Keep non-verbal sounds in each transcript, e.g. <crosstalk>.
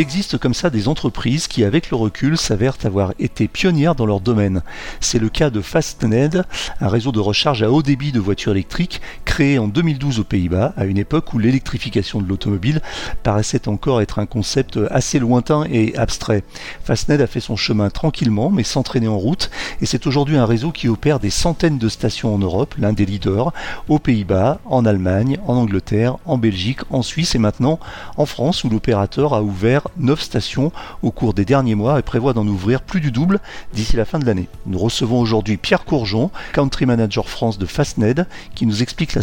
Il existe comme ça des entreprises qui, avec le recul, s'avèrent avoir été pionnières dans leur domaine. C'est le cas de Fastned, un réseau de recharge à haut débit de voitures électriques en 2012 aux Pays-Bas, à une époque où l'électrification de l'automobile paraissait encore être un concept assez lointain et abstrait. Fastned a fait son chemin tranquillement, mais sans traîner en route, et c'est aujourd'hui un réseau qui opère des centaines de stations en Europe, l'un des leaders, aux Pays-Bas, en Allemagne, en Angleterre, en Belgique, en Suisse et maintenant en France, où l'opérateur a ouvert 9 stations au cours des derniers mois et prévoit d'en ouvrir plus du double d'ici la fin de l'année. Nous recevons aujourd'hui Pierre Courgeon, Country Manager France de Fastned, qui nous explique la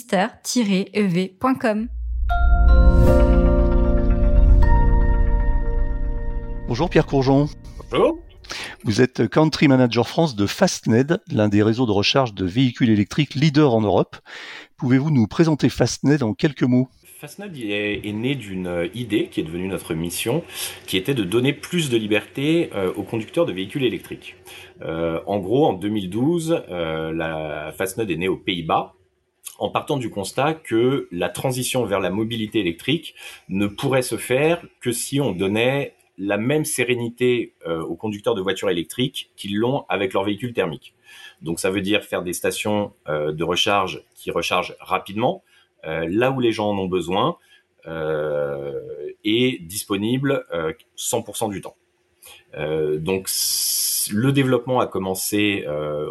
mister-ev.com. Bonjour Pierre Courgeon. Bonjour. Vous êtes Country Manager France de Fastned, l'un des réseaux de recharge de véhicules électriques leader en Europe. Pouvez-vous nous présenter Fastned en quelques mots? Fastned est, est, né d'une idée qui est devenue notre mission, qui était de donner plus de liberté euh, aux conducteurs de véhicules électriques. Euh, en gros, en 2012, euh, la Fastned est née aux Pays-Bas, en partant du constat que la transition vers la mobilité électrique ne pourrait se faire que si on donnait la même sérénité euh, aux conducteurs de voitures électriques qu'ils l'ont avec leur véhicule thermique. Donc ça veut dire faire des stations euh, de recharge qui rechargent rapidement, euh, là où les gens en ont besoin, et disponibles 100% du temps. donc le développement a commencé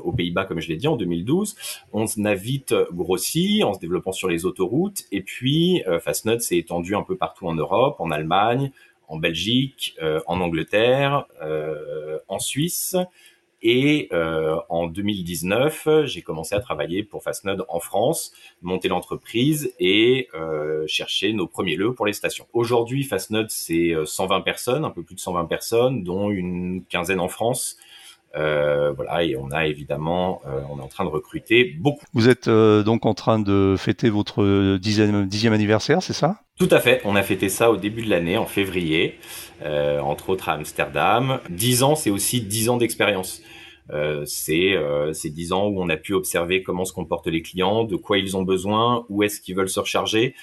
aux Pays-Bas, comme je l'ai dit, en 2012. On a vite grossi en se développant sur les autoroutes. Et puis, Fastned s'est étendu un peu partout en Europe, en Allemagne, en Belgique, euh, en Angleterre, euh, en Suisse. Et euh, en 2019, j'ai commencé à travailler pour Fastnode en France, monter l'entreprise et euh, chercher nos premiers lieux pour les stations. Aujourd'hui, Fastnode, c'est 120 personnes, un peu plus de 120 personnes, dont une quinzaine en France. Euh, voilà, et on a évidemment, euh, on est en train de recruter beaucoup. Vous êtes euh, donc en train de fêter votre dixième, dixième anniversaire, c'est ça? Tout à fait. On a fêté ça au début de l'année, en février, entre autres à Amsterdam. Dix ans, c'est aussi dix ans d'expérience. Euh, c'est euh, ces dix ans où on a pu observer comment se comportent les clients, de quoi ils ont besoin, où est-ce qu'ils veulent se recharger.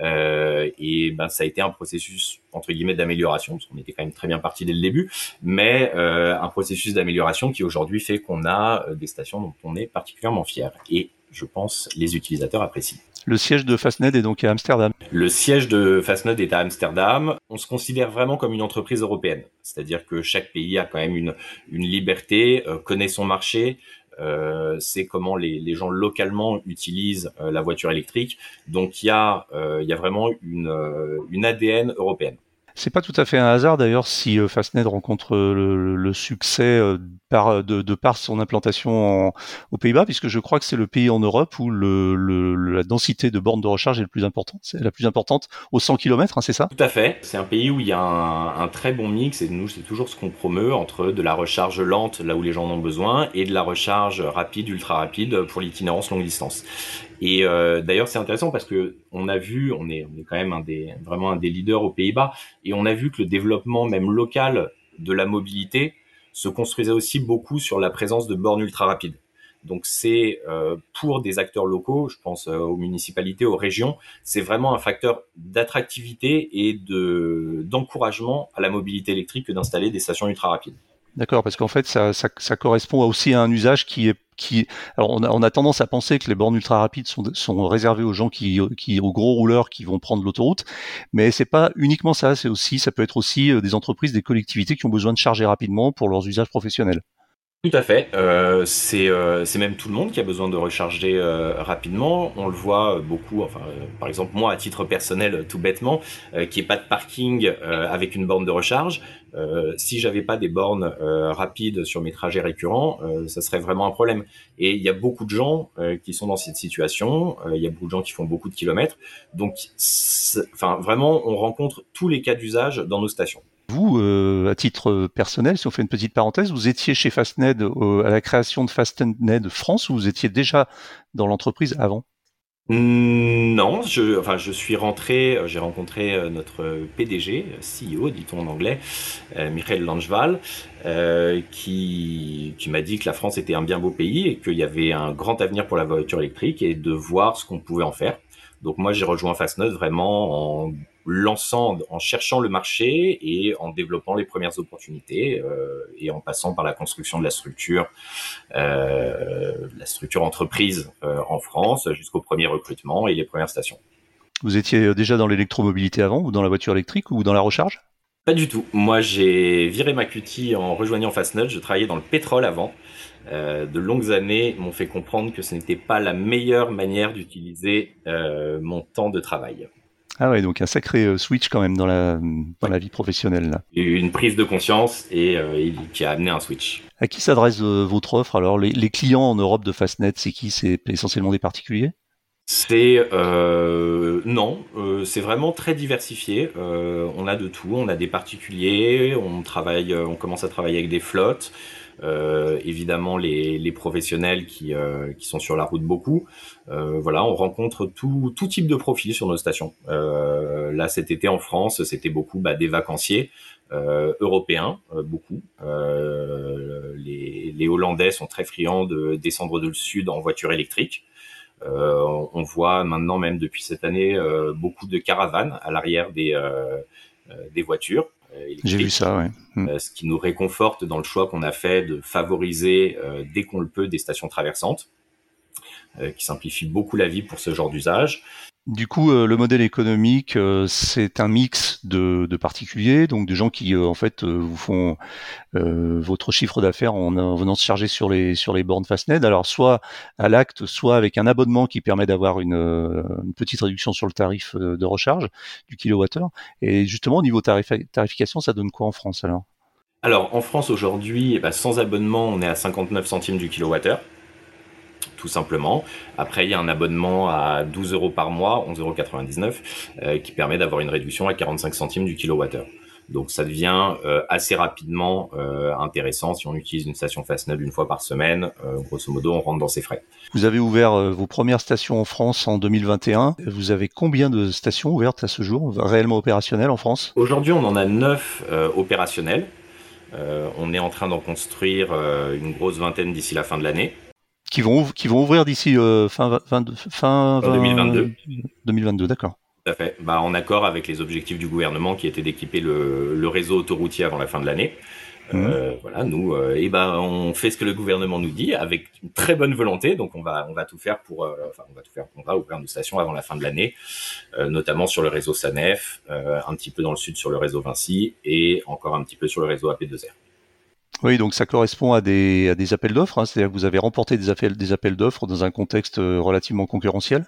Euh, et ben ça a été un processus entre guillemets d'amélioration parce qu'on était quand même très bien parti dès le début, mais euh, un processus d'amélioration qui aujourd'hui fait qu'on a euh, des stations dont on est particulièrement fier et je pense les utilisateurs apprécient. Le siège de Fastned est donc à Amsterdam. Le siège de Fastned est à Amsterdam. On se considère vraiment comme une entreprise européenne, c'est-à-dire que chaque pays a quand même une, une liberté, euh, connaît son marché, c'est comment les, les, gens localement utilisent euh, la voiture électrique. Donc il y a, euh, il y a vraiment une, euh, une ADN européenne. C'est pas tout à fait un hasard d'ailleurs si euh, Fastned rencontre euh, le, succès euh, de, par son implantation aux Pays-Bas, puisque je crois que c'est le pays en Europe où la densité de bornes de recharge est le plus importante. C'est la plus importante aux 100 km, hein, c'est ça? Tout à fait. C'est un pays où il y a un, un très bon mix, et nous c'est toujours ce qu'on promeut entre de la recharge lente là où les gens en ont besoin et de la recharge rapide, ultra rapide pour l'itinérance longue distance. Et euh, d'ailleurs, c'est intéressant parce que on a vu, on est, on est quand même un des, vraiment un des leaders aux Pays-Bas, et on a vu que le développement même local de la mobilité se construisait aussi beaucoup sur la présence de bornes ultra rapides. Donc c'est euh, pour des acteurs locaux, je pense euh, aux municipalités, aux régions, c'est vraiment un facteur d'attractivité et de d'encouragement à la mobilité électrique que d'installer des stations ultra rapides. D'accord, parce qu'en fait, ça, ça, ça, correspond aussi à un usage qui est Alors, on a, tendance à penser que les bornes ultra rapides sont, sont réservées aux gens qui, qui, aux gros rouleurs qui vont prendre l'autoroute, mais c'est pas uniquement ça. C'est aussi, ça peut être aussi euh, des entreprises, des collectivités qui ont besoin de charger rapidement pour leurs usages professionnels. Tout à fait. Euh, c'est euh, même tout le monde qui a besoin de recharger euh, rapidement. On le voit beaucoup. Enfin, par exemple, moi, à titre personnel, tout bêtement, qui est pas de parking avec une borne de recharge. si j'avais pas des bornes rapides sur mes trajets récurrents, ça serait vraiment un problème. Et il y a beaucoup de gens qui sont dans cette situation. Il y a beaucoup de gens qui font beaucoup de kilomètres. Donc, enfin, vraiment, on rencontre tous les cas d'usage dans nos stations. Vous, à titre personnel, si on fait une petite parenthèse, vous étiez chez Fastned à la création de Fastned France ou vous étiez déjà dans l'entreprise avant? Mmh, non, je, enfin, je suis rentré, euh, j'ai rencontré euh, notre PDG, CEO, dit-on en anglais, euh, Michael Langevall, qui, qui m'a dit que la France était un bien beau pays et qu'il y avait un grand avenir pour la voiture électrique et de voir ce qu'on pouvait en faire. Donc moi, j'ai rejoint Fastnode vraiment en lançant, en cherchant le marché et en développant les premières opportunités euh, et en passant par la construction de la structure, euh, la structure entreprise euh, en France jusqu'au premier recrutement et les premières stations. Vous étiez déjà dans l'électromobilité avant ou dans la voiture électrique ou dans la recharge? Pas du tout. Moi, j'ai viré ma cutie en rejoignant Fastnode. Je travaillais dans le pétrole avant. Euh, de longues années m'ont fait comprendre que ce n'était pas la meilleure manière d'utiliser euh, mon temps de travail. Ah ouais, donc un sacré euh, switch quand même dans la, dans la vie professionnelle. Là. Une prise de conscience et qui a amené un switch. À qui s'adresse votre offre? Alors les, les, clients en Europe de Fastnet, c'est qui? C'est essentiellement des particuliers? C'est euh, non, euh, c'est vraiment très diversifié. Euh, on a de tout. On a des particuliers. On travaille, on commence à travailler avec des flottes. Évidemment, les, les professionnels qui, qui sont sur la route beaucoup. voilà, on rencontre tout, tout type de profil sur nos stations. là, cet été en France, c'était beaucoup bah, des vacanciers. européens, beaucoup. les, les Hollandais sont très friands de descendre du sud en voiture électrique. Euh, on voit maintenant, même depuis cette année, euh, beaucoup de caravanes à l'arrière des, euh, des voitures. J'ai vu ça, ouais. Hmm. ce qui nous réconforte dans le choix qu'on a fait de favoriser, dès qu'on le peut, des stations traversantes, qui simplifient beaucoup la vie pour ce genre d'usage. Du coup, euh, le modèle économique, euh, c'est un mix de, particuliers, donc des gens qui euh, en fait vous font votre chiffre d'affaires en, venant se charger sur les sur les bornes Fastned. Alors soit à l'acte, soit avec un abonnement qui permet d'avoir une, petite réduction sur le tarif de recharge du kilowattheure. Et justement, au niveau tarification, ça donne quoi en France alors? Alors en France aujourd'hui, eh ben, sans abonnement, on est à 59 centimes du kilowattheure tout simplement. Après, il y a un abonnement à 12 euros par mois, 11,99 euros, euh, qui permet d'avoir une réduction à 45 centimes du kilowattheure. Donc ça devient euh, assez rapidement euh, intéressant si on utilise une station Fastned une fois par semaine. grosso modo, on rentre dans ses frais. Vous avez ouvert vos premières stations en France en 2021. Vous avez combien de stations ouvertes à ce jour, réellement opérationnelles en France? Aujourd'hui, on en a 9 opérationnelles. on est en train d'en construire une grosse vingtaine d'ici la fin de l'année qui vont qui vont ouvrir d'ici euh, fin, fin, fin 2022. 2022, d'accord. Tout à fait. Bah, en accord avec les objectifs du gouvernement qui étaient d'équiper le, le, réseau autoroutier avant la fin de l'année. Euh, mhm. voilà, nous, euh, et ben, on fait ce que le gouvernement nous dit avec une très bonne volonté. Donc, on va, on va tout faire pour, enfin, on va tout faire. On va ouvrir nos stations avant la fin de l'année, notamment sur le réseau Sanef, un petit peu dans le sud sur le réseau Vinci et encore un petit peu sur le réseau AP2R. Oui, donc ça correspond à des, appels d'offres, hein. c'est-à-dire que vous avez remporté des appels, d'offres dans un contexte euh, relativement concurrentiel?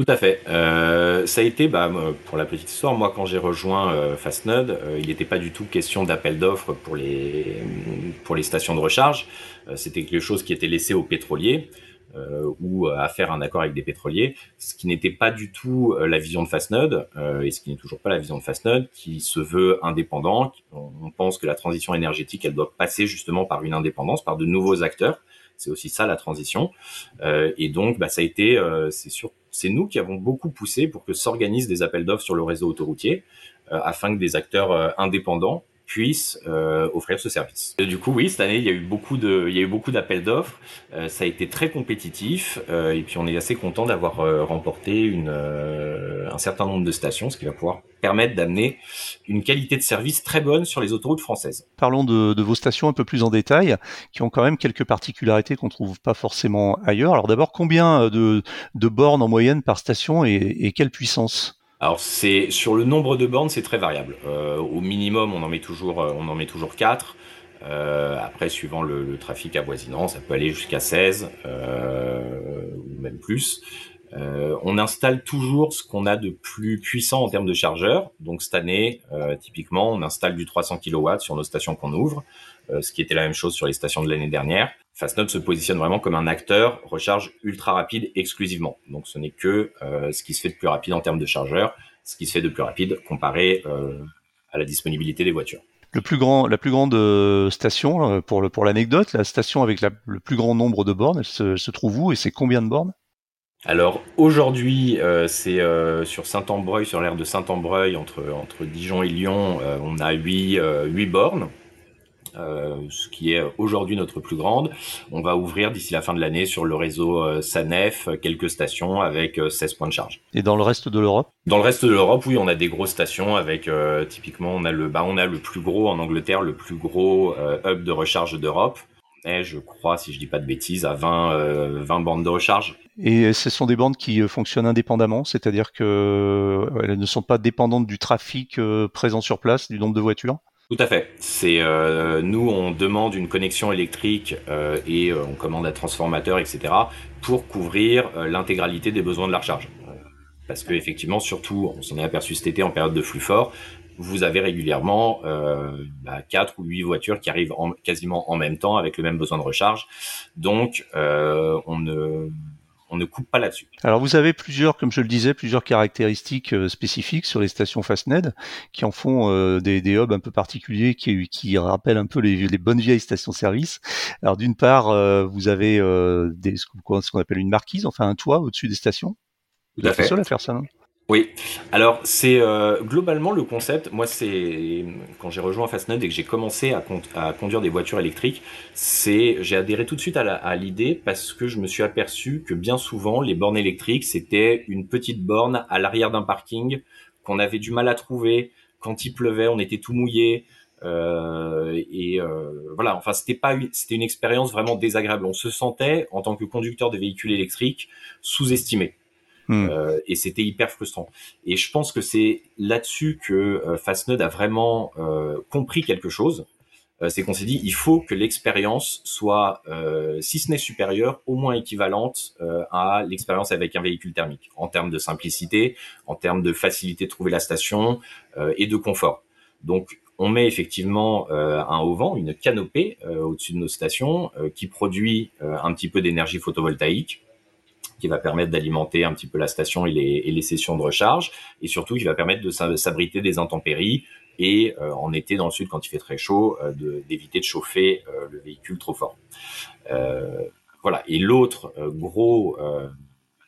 Tout à fait. Euh, ça a été, bah, pour la petite histoire, moi quand j'ai rejoint euh, euh, il n'était pas du tout question d'appel d'offres pour les stations de recharge, c'était quelque chose qui était laissé aux pétroliers. Euh, ou à faire un accord avec des pétroliers, ce qui n'était pas du tout euh, la vision de Fastnode euh, et ce qui n'est toujours pas la vision de Fastnode, qui se veut indépendant. On pense que la transition énergétique, elle doit passer justement par une indépendance, par de nouveaux acteurs. C'est aussi ça la transition. et donc, bah, ça a été, c'est sûr, c'est nous qui avons beaucoup poussé pour que s'organisent des appels d'offres sur le réseau autoroutier, afin que des acteurs indépendants puissent euh, offrir ce service. du coup, oui, cette année, il y a eu beaucoup de, il y a eu beaucoup d'appels d'offres. Euh, ça a été très compétitif, euh, et puis on est assez content d'avoir remporté un certain nombre de stations, ce qui va pouvoir permettre d'amener une qualité de service très bonne sur les autoroutes françaises. Parlons de, vos stations un peu plus en détail, qui ont quand même quelques particularités qu'on trouve pas forcément ailleurs. Alors d'abord, combien de, bornes en moyenne par station et quelle puissance? Alors c'est sur le nombre de bornes, c'est très variable. Euh, au minimum, on en met toujours, euh, on en met toujours 4. Euh, après, suivant le, le, trafic avoisinant, ça peut aller jusqu'à 16 ou même plus. On installe toujours ce qu'on a de plus puissant en termes de chargeurs. Donc cette année, typiquement, on installe du 300 kW sur nos stations qu'on ouvre, ce qui était la même chose sur les stations de l'année dernière. Fastnode se positionne vraiment comme un acteur recharge ultra rapide exclusivement. Donc ce n'est que euh, ce qui se fait de plus rapide en termes de chargeur, ce qui se fait de plus rapide comparé euh, à la disponibilité des voitures. Le plus grand, la plus grande station, pour, le, pour l'anecdote, la station avec le plus grand nombre de bornes, elle se, se trouve où et c'est combien de bornes? Alors aujourd'hui, euh, c'est euh, sur Saint-Ambreuil, sur l'aire de Saint-Ambreuil, entre, entre Dijon et Lyon, euh, on a 8, bornes, ce qui est aujourd'hui notre plus grande. On va ouvrir d'ici la fin de l'année sur le réseau SANEF quelques stations avec 16 points de charge. Et dans le reste de l'Europe? Dans le reste de l'Europe, oui, on a des grosses stations avec typiquement on a le bah, on a le plus gros en Angleterre, le plus gros hub de recharge d'Europe je crois, si je dis pas de bêtises, à 20, 20 bandes de recharge. Et ce sont des bandes qui euh, fonctionnent indépendamment, c'est-à-dire qu'elles euh, ne sont pas dépendantes du trafic euh, présent sur place, du nombre de voitures? Tout à fait. C'est nous, on demande une connexion électrique et on commande un transformateur, etc., pour couvrir l'intégralité des besoins de la recharge. parce que effectivement, surtout, on s'en est aperçu cet été en période de flux fort, vous avez régulièrement euh, bah, 4 ou 8 voitures qui arrivent en, quasiment en même temps avec le même besoin de recharge. Donc, euh, on ne on ne coupe pas là-dessus. Alors vous avez plusieurs, comme je le disais, plusieurs caractéristiques euh, spécifiques sur les stations Fastned qui en font euh, des, des, hubs un peu particuliers qui, qui rappellent un peu les, les bonnes vieilles stations-service. Alors d'une part, euh, vous avez des, ce qu'on appelle une marquise, enfin un toit au-dessus des stations. Tout à fait. seul à faire ça, non? Oui, alors c'est euh, globalement le concept. Moi, c'est quand j'ai rejoint Fastned et que j'ai commencé à, conduire des voitures électriques, c'est j'ai adhéré tout de suite à l'idée parce que je me suis aperçu que bien souvent les bornes électriques c'était une petite borne à l'arrière d'un parking qu'on avait du mal à trouver quand il pleuvait, on était tout mouillé. Euh, et euh, voilà, enfin c'était pas c'était une expérience vraiment désagréable. On se sentait en tant que conducteur de véhicules électriques sous-estimé. Hmm. Euh, et c'était hyper frustrant. Et je pense que c'est là-dessus que euh, Fastnode a vraiment euh, compris quelque chose. c'est qu'on s'est dit, il faut que l'expérience soit, si ce n'est supérieure, au moins équivalente à l'expérience avec un véhicule thermique, en termes de simplicité, en termes de facilité de trouver la station et de confort. Donc, on met effectivement un haut vent, une canopée au-dessus de nos stations qui produit un petit peu d'énergie photovoltaïque qui va permettre d'alimenter un petit peu la station et les, sessions de recharge, et surtout qui va permettre de s'abriter des intempéries et euh, en été dans le sud quand il fait très chaud, euh, d'éviter de, chauffer euh, le véhicule trop fort. voilà. Et l'autre gros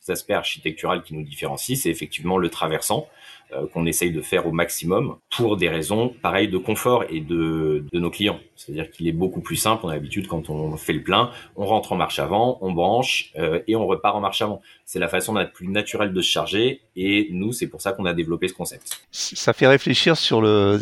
aspect architectural qui nous différencie, c'est effectivement le traversant. Euh, qu'on essaye de faire au maximum pour des raisons pareilles de confort et de, de nos clients. C'est-à-dire qu'il est beaucoup plus simple. On a l'habitude quand on fait le plein, on rentre en marche avant, on branche euh, et on repart en marche avant. C'est la façon la plus naturelle de se charger et nous, c'est pour ça qu'on a développé ce concept. Ça fait réfléchir sur le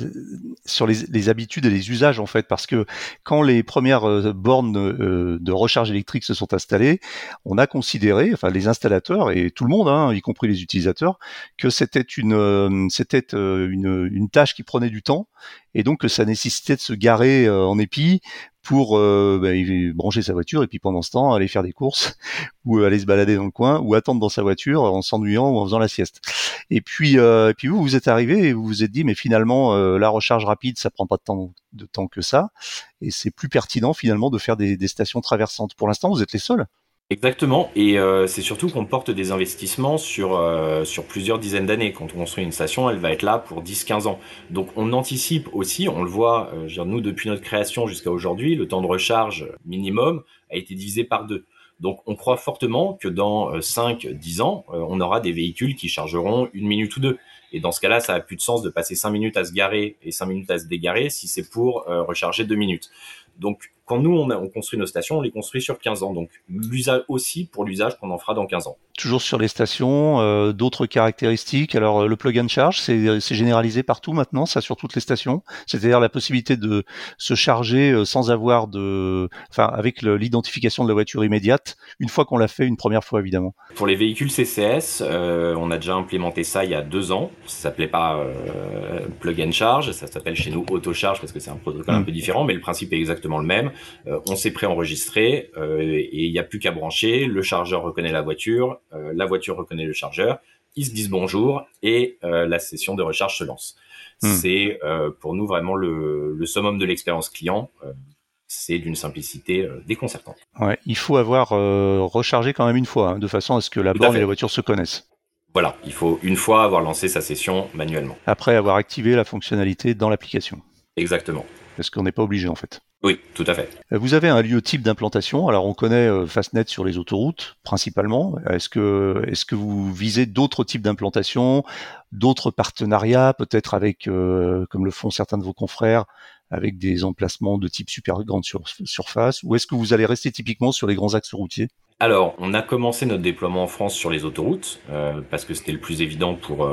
sur les, habitudes et les usages en fait, parce que quand les premières euh, bornes de recharge électrique se sont installées, on a considéré, enfin les installateurs et tout le monde, hein, y compris les utilisateurs, que c'était une euh, c'était euh, une, tâche qui prenait du temps et donc ça nécessitait de se garer euh, en épi pour bah, brancher sa voiture et puis pendant ce temps aller faire des courses <laughs> ou aller se balader dans le coin ou attendre dans sa voiture en s'ennuyant ou en faisant la sieste. Et puis, puis vous, vous êtes arrivé et vous vous êtes dit mais finalement la recharge rapide ça prend pas de temps, de temps que ça et c'est plus pertinent finalement de faire des stations traversantes. Pour l'instant vous êtes les seuls. Exactement, et euh, c'est surtout qu'on porte des investissements sur, euh, sur plusieurs dizaines d'années. Quand on construit une station, elle va être là pour 10-15 ans. Donc on anticipe aussi, on le voit, euh, nous depuis notre création jusqu'à aujourd'hui, le temps de recharge minimum a été divisé par deux. Donc on croit fortement que dans 5-10 ans, on aura des véhicules qui chargeront une minute ou deux. Et dans ce cas-là, ça a plus de sens de passer 5 minutes à se garer et 5 minutes à se dégarer si c'est pour recharger 2 minutes. Donc quand nous, on, construit nos stations, on les construit sur 15 ans. Donc, l'usage aussi pour l'usage qu'on en fera dans 15 ans. Toujours sur les stations, euh, d'autres caractéristiques. Alors, euh, le plug and charge, c'est généralisé partout maintenant, ça sur toutes les stations. C'est-à-dire la possibilité de se charger euh, sans avoir de, enfin, avec l'identification de la voiture immédiate, une fois qu'on l'a fait, une première fois évidemment. Pour les véhicules CCS, on a déjà implémenté ça il y a deux ans. Ça s'appelait pas plug and charge, ça s'appelle chez nous auto charge parce que c'est un protocole un mm. peu différent, mais le principe est exactement le même. Euh, on s'est préenregistré euh, et il n'y a plus qu'à brancher. Le chargeur reconnaît la voiture, euh, la voiture reconnaît le chargeur. Ils se disent bonjour et la session de recharge se lance. Hmm. C'est pour nous vraiment le, summum de l'expérience client c'est d'une simplicité déconcertante. Ouais, il faut avoir rechargé quand même une fois, hein, de façon à ce que la borne et la voiture se connaissent. Voilà, il faut une fois avoir lancé sa session manuellement. Après avoir activé la fonctionnalité dans l'application. Exactement. Parce qu'on n'est pas obligé en fait. Oui, tout à fait. Euh, vous avez un lieu type d'implantation. Alors on connaît euh, Fastnet sur les autoroutes principalement. Est-ce que est-ce que vous visez d'autres types d'implantation, d'autres partenariats, peut-être avec, euh, comme le font certains de vos confrères, avec des emplacements de type super grande surface, ou est-ce que vous allez rester typiquement sur les grands axes routiers? Alors, on a commencé notre déploiement en France sur les autoroutes parce que c'était le plus évident pour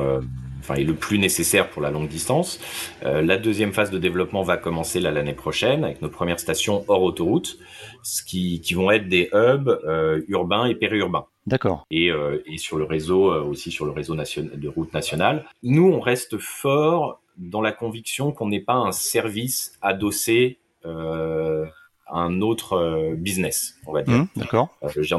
enfin, est le plus nécessaire pour la longue distance. Euh, la deuxième phase de développement va commencer l'année prochaine avec nos premières stations hors autoroute, ce qui, qui vont être des hubs euh, urbains et périurbains. D'accord. Et, euh, et, sur le réseau aussi sur le réseau national, de route nationale. Nous, on reste fort dans la conviction qu'on n'est pas un service adossé à un autre business, on va dire. Mmh, d'accord.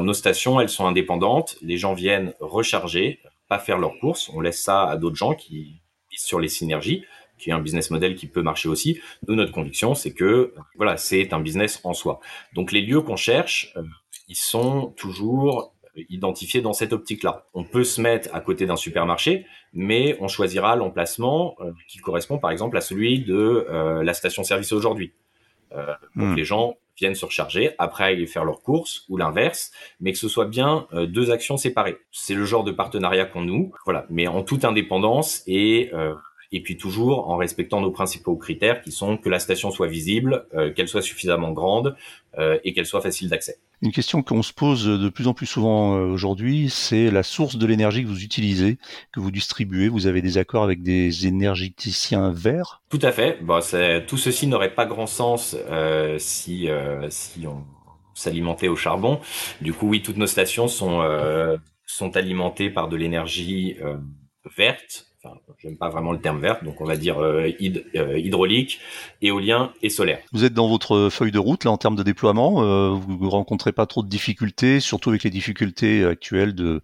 nos stations, elles sont indépendantes. Les gens viennent recharger, pas faire leurs courses. On laisse ça à d'autres gens qui visent sur les synergies, qui est un business model qui peut marcher aussi. Nous, notre conviction, c'est que voilà, c'est un business en soi. Donc les lieux qu'on cherche, euh, ils sont toujours identifiés dans cette optique-là. On peut se mettre à côté d'un supermarché, mais on choisira l'emplacement euh, qui correspond par exemple à celui de euh, la station-service aujourd'hui. donc hmm. les gens viennent se recharger, après aller faire leurs courses ou l'inverse, mais que ce soit bien euh, deux actions séparées. C'est le genre de partenariat qu'on nous, voilà, mais en toute indépendance et euh, et puis toujours en respectant nos principaux critères qui sont que la station soit visible, euh, qu'elle soit suffisamment grande et qu'elle soit facile d'accès. Une question qu'on se pose de plus en plus souvent euh, aujourd'hui, c'est la source de l'énergie que vous utilisez, que vous distribuez. Vous avez des accords avec des énergéticiens verts? Tout à fait. Bon, tout ceci n'aurait pas grand sens euh, si, euh, si on s'alimentait au charbon. Du coup, oui, toutes nos stations sont alimentées par de l'énergie verte, enfin, j'aime pas vraiment le terme vert, donc on va dire euh, euh, hydraulique, éolien et solaire. Vous êtes dans votre feuille de route là en termes de déploiement, euh, vous rencontrez pas trop de difficultés, surtout avec les difficultés actuelles de,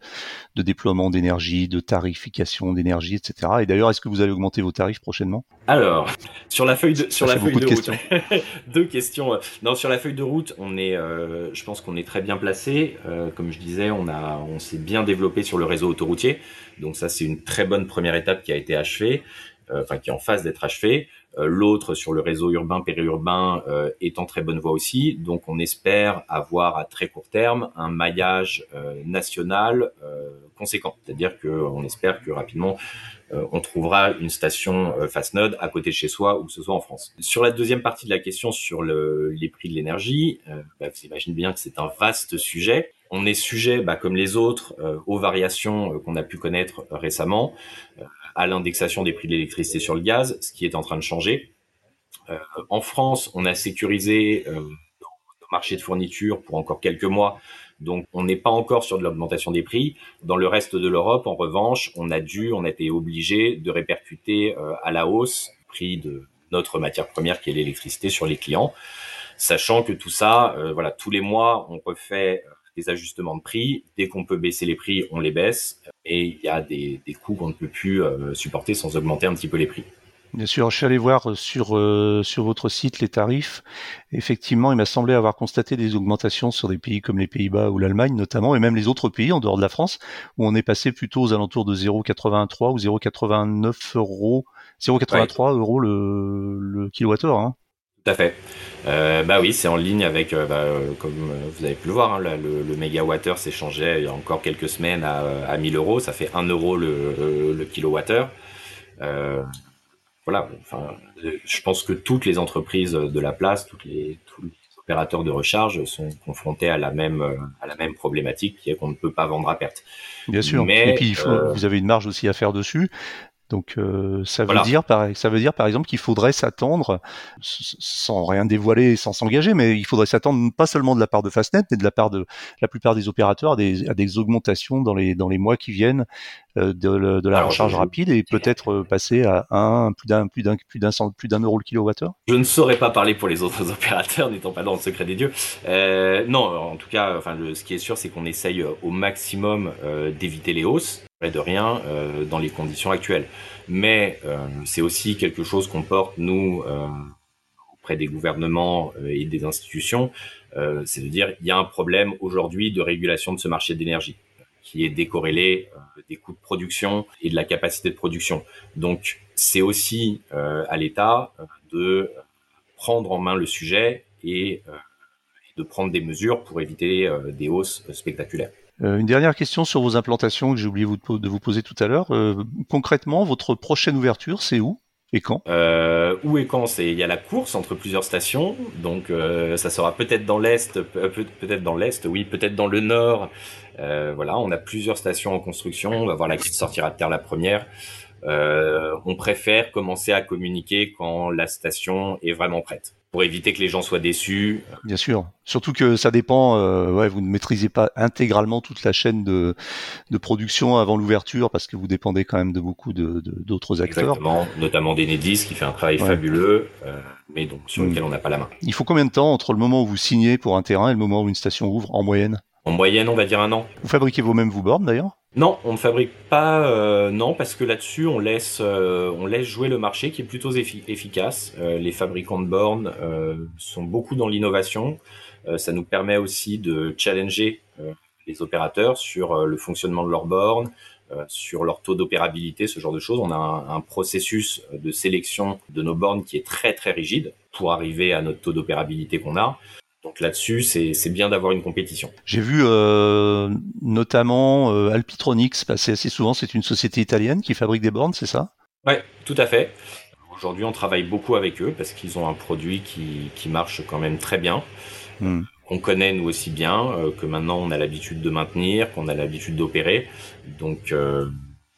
de déploiement d'énergie, de tarification d'énergie, etc. Et d'ailleurs, est-ce que vous allez augmenter vos tarifs prochainement? Alors, sur la feuille de sur la feuille de, route, questions. <laughs> deux questions. Non, sur la feuille de route, on est, je pense qu'on est très bien placé. comme je disais, on a, on s'est bien développé sur le réseau autoroutier. Donc ça, c'est une très bonne première étape qui a été achevée, euh, enfin qui est en phase d'être achevée. Euh, l'autre sur le réseau urbain périurbain euh, est en très bonne voie aussi. Donc on espère avoir à très court terme un maillage national conséquent. C'est-à-dire qu'on espère que rapidement on trouvera une station Fastnode à côté de chez soi, où que ce soit en France. Sur la deuxième partie de la question sur le, les prix de l'énergie, bah, vous imaginez bien que c'est un vaste sujet on est sujet, bah, comme les autres, euh, aux variations euh, qu'on a pu connaître récemment, euh, à l'indexation des prix de l'électricité sur le gaz, ce qui est en train de changer. en France, on a sécurisé nos marchés de fourniture pour encore quelques mois, donc on n'est pas encore sur de l'augmentation des prix. Dans le reste de l'Europe, en revanche, on a dû, on a été obligé de répercuter à la hausse le prix de notre matière première qui est l'électricité sur les clients, sachant que tout ça, voilà, tous les mois, on refait des ajustements de prix. Dès qu'on peut baisser les prix, on les baisse. Et il y a des, coûts qu'on ne peut plus euh, supporter sans augmenter un petit peu les prix. Bien sûr, je suis allé voir sur euh, sur votre site les tarifs. Effectivement, il m'a semblé avoir constaté des augmentations sur des pays comme les Pays-Bas ou l'Allemagne notamment, et même les autres pays en dehors de la France, où on est passé plutôt aux alentours de 0,83 ou 0,89 euros, 0,83 euros le, le kilowattheure. Hein. Tout à fait. Euh, bah oui, c'est en ligne avec, euh, bah, euh, comme vous avez pu le voir, hein, le, le mégawattheure s'échangeait il y a encore quelques semaines à, à 1000 euros. Ça fait 1 euro le, le kilowattheure. Voilà, enfin, je pense que toutes les entreprises de la place, toutes les, tous les opérateurs de recharge sont confrontés à la même, à la même problématique qui est qu'on ne peut pas vendre à perte. Bien sûr. Mais, Et puis, il faut, vous avez une marge aussi à faire dessus. Donc euh, ça veut dire par ça veut dire par exemple qu'il faudrait s'attendre sans rien dévoiler, sans s'engager, mais il faudrait s'attendre pas seulement de la part de Fastnet, mais de la part de la plupart des opérateurs à des, à des augmentations dans les dans les mois qui viennent euh, de, de, la recharge rapide et peut-être euh, passer à un plus d'un plus d'un plus d'un plus d'un euro le kilowattheure? Je ne saurais pas parler pour les autres <laughs> opérateurs, n'étant pas dans le secret des dieux. Euh, non, en tout cas, enfin le, ce qui est sûr, c'est qu'on essaye au maximum d'éviter les hausses de rien euh, dans les conditions actuelles. Mais euh, c'est aussi quelque chose qu'on porte, nous, euh, auprès des gouvernements et des institutions, c'est de dire il y a un problème aujourd'hui de régulation de ce marché d'énergie qui est décorrélé des coûts de production et de la capacité de production. Donc c'est aussi à l'État de prendre en main le sujet et de prendre des mesures pour éviter des hausses spectaculaires. une dernière question sur vos implantations que j'ai oublié de vous poser tout à l'heure. concrètement, votre prochaine ouverture, c'est où? Et quand? Euh, Où et quand? C'est il y a la course entre plusieurs stations, donc euh, ça sera peut-être dans l'est, peut-être dans l'est, oui, peut-être dans le nord. Euh, voilà, on a plusieurs stations en construction. On va voir laquelle sortira de terre la première. Euh, on préfère commencer à communiquer quand la station est vraiment prête pour éviter que les gens soient déçus. Bien sûr. Surtout que ça dépend, euh, ouais, vous ne maîtrisez pas intégralement toute la chaîne de, de production avant l'ouverture parce que vous dépendez quand même de beaucoup de, d'autres acteurs. Exactement, notamment d'Enedis qui fait un travail fabuleux, euh, mais donc sur lequel mm. on n'a pas la main. Il faut combien de temps entre le moment où vous signez pour un terrain et le moment où une station ouvre en moyenne? En moyenne, on va dire un an. Vous fabriquez vous-même vos bornes d'ailleurs? Non, on ne fabrique pas. Euh, non, parce que là-dessus, on laisse, euh, on laisse jouer le marché, qui est plutôt efficace. Euh, les fabricants de bornes sont beaucoup dans l'innovation. ça nous permet aussi de challenger les opérateurs sur le fonctionnement de leurs bornes, sur leur taux d'opérabilité, ce genre de choses. On a un, un, processus de sélection de nos bornes qui est très très rigide pour arriver à notre taux d'opérabilité qu'on a. Donc là-dessus, c'est bien d'avoir une compétition. J'ai vu euh, notamment euh, Alpitronics passer assez souvent. C'est une société italienne qui fabrique des bornes, c'est ça? Oui, tout à fait. Aujourd'hui, on travaille beaucoup avec eux parce qu'ils ont un produit qui, qui, marche quand même très bien. Hmm. qu'on connaît nous aussi bien, euh, que maintenant on a l'habitude de maintenir, qu'on a l'habitude d'opérer. Donc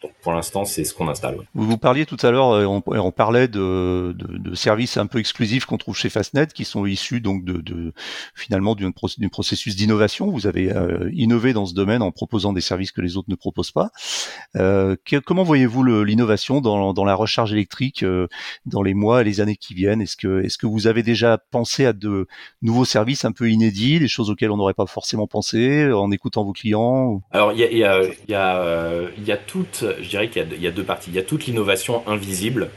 donc pour l'instant, c'est ce qu'on installe. Vous, vous parliez tout à l'heure, euh, on, on, parlait de, de, de, services un peu exclusifs qu'on trouve chez Fastnet, qui sont issus donc de, de finalement d'un processus d'innovation. Vous avez euh, innové dans ce domaine en proposant des services que les autres ne proposent pas. Euh, comment voyez-vous l'innovation dans, dans, la recharge électrique euh, dans les mois et les années qui viennent? Est-ce que, est-ce que vous avez déjà pensé à de nouveaux services un peu inédits, des choses auxquelles on n'aurait pas forcément pensé en écoutant vos clients Alors il y a, y, a, y, a, y a toute je dirais qu'il y, a deux parties. Il y a toute l'innovation invisible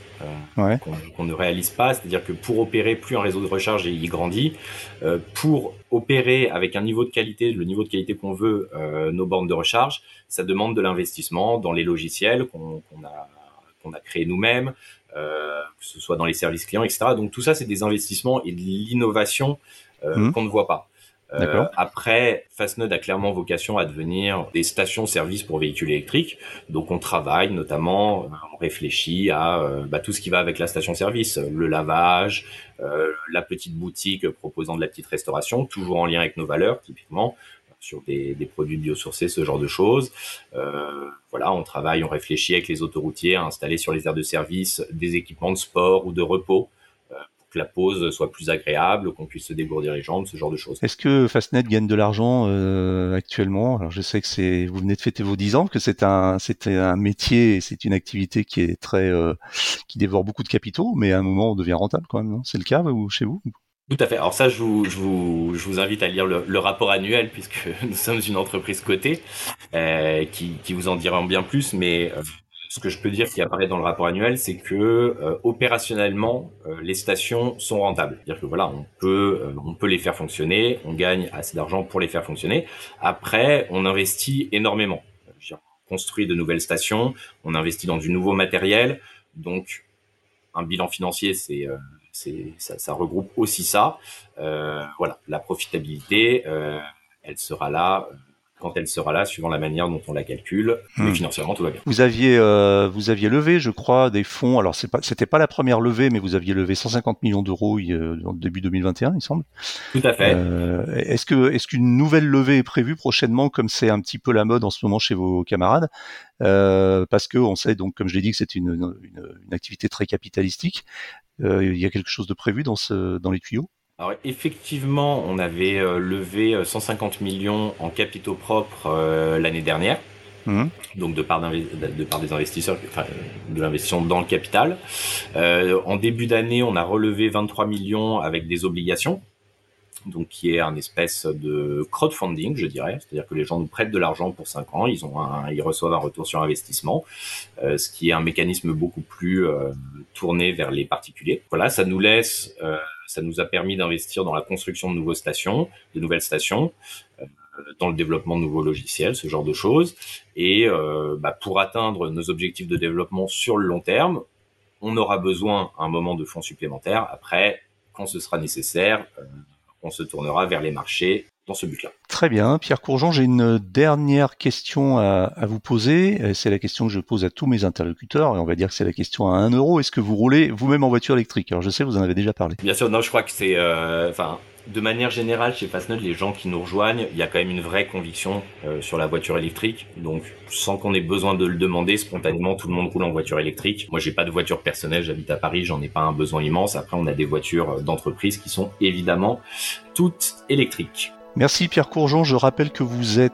euh, qu'on ne réalise pas, c'est-à-dire que pour opérer, plus un réseau de recharge il grandit, euh, pour opérer avec un niveau de qualité, le niveau de qualité qu'on veut, euh, nos bornes de recharge, ça demande de l'investissement dans les logiciels qu'on a, qu'on a créés nous-mêmes, que ce soit dans les services clients, etc. Donc tout ça, c'est des investissements et de l'innovation mmh. qu'on ne voit pas. Euh, après, Fastnode a clairement vocation à devenir des stations-service pour véhicules électriques. Donc, on travaille notamment, on réfléchit à euh, bah, tout ce qui va avec la station-service, le lavage, euh, la petite boutique proposant de la petite restauration, toujours en lien avec nos valeurs, typiquement sur des, des produits biosourcés, ce genre de choses. Euh, voilà, on travaille, on réfléchit avec les autoroutiers à installer sur les aires de service des équipements de sport ou de repos que la pause soit plus agréable, qu'on puisse se dégourdir les jambes, ce genre de choses. Est-ce que Fastnet gagne de l'argent euh, actuellement? Alors je sais que c'est vous venez de fêter vos 10 ans, que c'est un c'était un métier, c'est une activité qui est très euh, qui dévore beaucoup de capitaux, mais à un moment on devient rentable quand même, C'est le cas ou chez vous? Tout à fait. Alors ça, je vous, je vous, je vous invite à lire le, le, rapport annuel puisque <laughs> nous sommes une entreprise cotée euh, qui, qui vous en dira bien plus. Mais ce que je peux dire qui apparaît dans le rapport annuel, c'est que euh, opérationnellement, euh, les stations sont rentables. C'est-à-dire que voilà, on peut, euh, on peut les faire fonctionner, on gagne assez d'argent pour les faire fonctionner. Après, on investit énormément. On construit de nouvelles stations, on investit dans du nouveau matériel, donc un bilan financier, c'est ça, ça, regroupe aussi ça. voilà, la profitabilité, elle sera là quand elle sera là, suivant la manière dont on la calcule. Mais hmm. financièrement, tout va bien. Vous aviez, euh, vous aviez levé, je crois, des fonds. Alors, c'est pas, c'était pas la première levée, mais vous aviez levé 150 millions d'euros euh, en début 2021, il semble. Tout à fait. Euh, est-ce que, est-ce qu'une nouvelle levée est prévue prochainement, comme c'est un petit peu la mode en ce moment chez vos camarades? Euh, Parce que on sait donc, comme je l'ai dit, que c'est une, une, une, activité très capitalistique. Il y a quelque chose de prévu dans ce, dans les tuyaux? Alors effectivement, on avait euh, levé 150 euh, millions en capitaux propres euh, l'année dernière. Mmh. Donc de part, de part des investisseurs, enfin, de l'investissement dans le capital. en début d'année, on a relevé 23 millions avec des obligations, donc qui est un espèce de crowdfunding, je dirais. C'est-à-dire que les gens nous prêtent de l'argent pour 5 ans, ils, ont ils reçoivent un retour sur investissement, ce qui est un mécanisme beaucoup plus tourné vers les particuliers. Voilà, ça nous laisse ça nous a permis d'investir dans la construction de, nouveaux stations, de nouvelles stations, euh, dans le développement de nouveaux logiciels, ce genre de choses. Et euh, bah, pour atteindre nos objectifs de développement sur le long terme, on aura besoin à un moment de fonds supplémentaires. Après, quand ce sera nécessaire, euh, on se tournera vers les marchés dans ce but-là. Très bien. Pierre Courgeon, j'ai une dernière question à, vous poser. C'est la question que je pose à tous mes interlocuteurs, et on va dire que c'est la question à 1 euro. Est-ce que vous roulez vous-même en voiture électrique? Alors je sais, vous en avez déjà parlé. Bien sûr, non, je crois que c'est... Euh, enfin, de manière générale, chez Fastnode, les gens qui nous rejoignent, il y a quand même une vraie conviction euh, sur la voiture électrique. Donc, sans qu'on ait besoin de le demander, spontanément, tout le monde roule en voiture électrique. Moi, j'ai pas de voiture personnelle, j'habite à Paris, j'en ai pas un besoin immense. Après, on a des voitures euh, d'entreprise qui sont évidemment toutes électriques. Merci Pierre Courgeon, je rappelle que vous êtes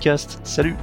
podcast. Salut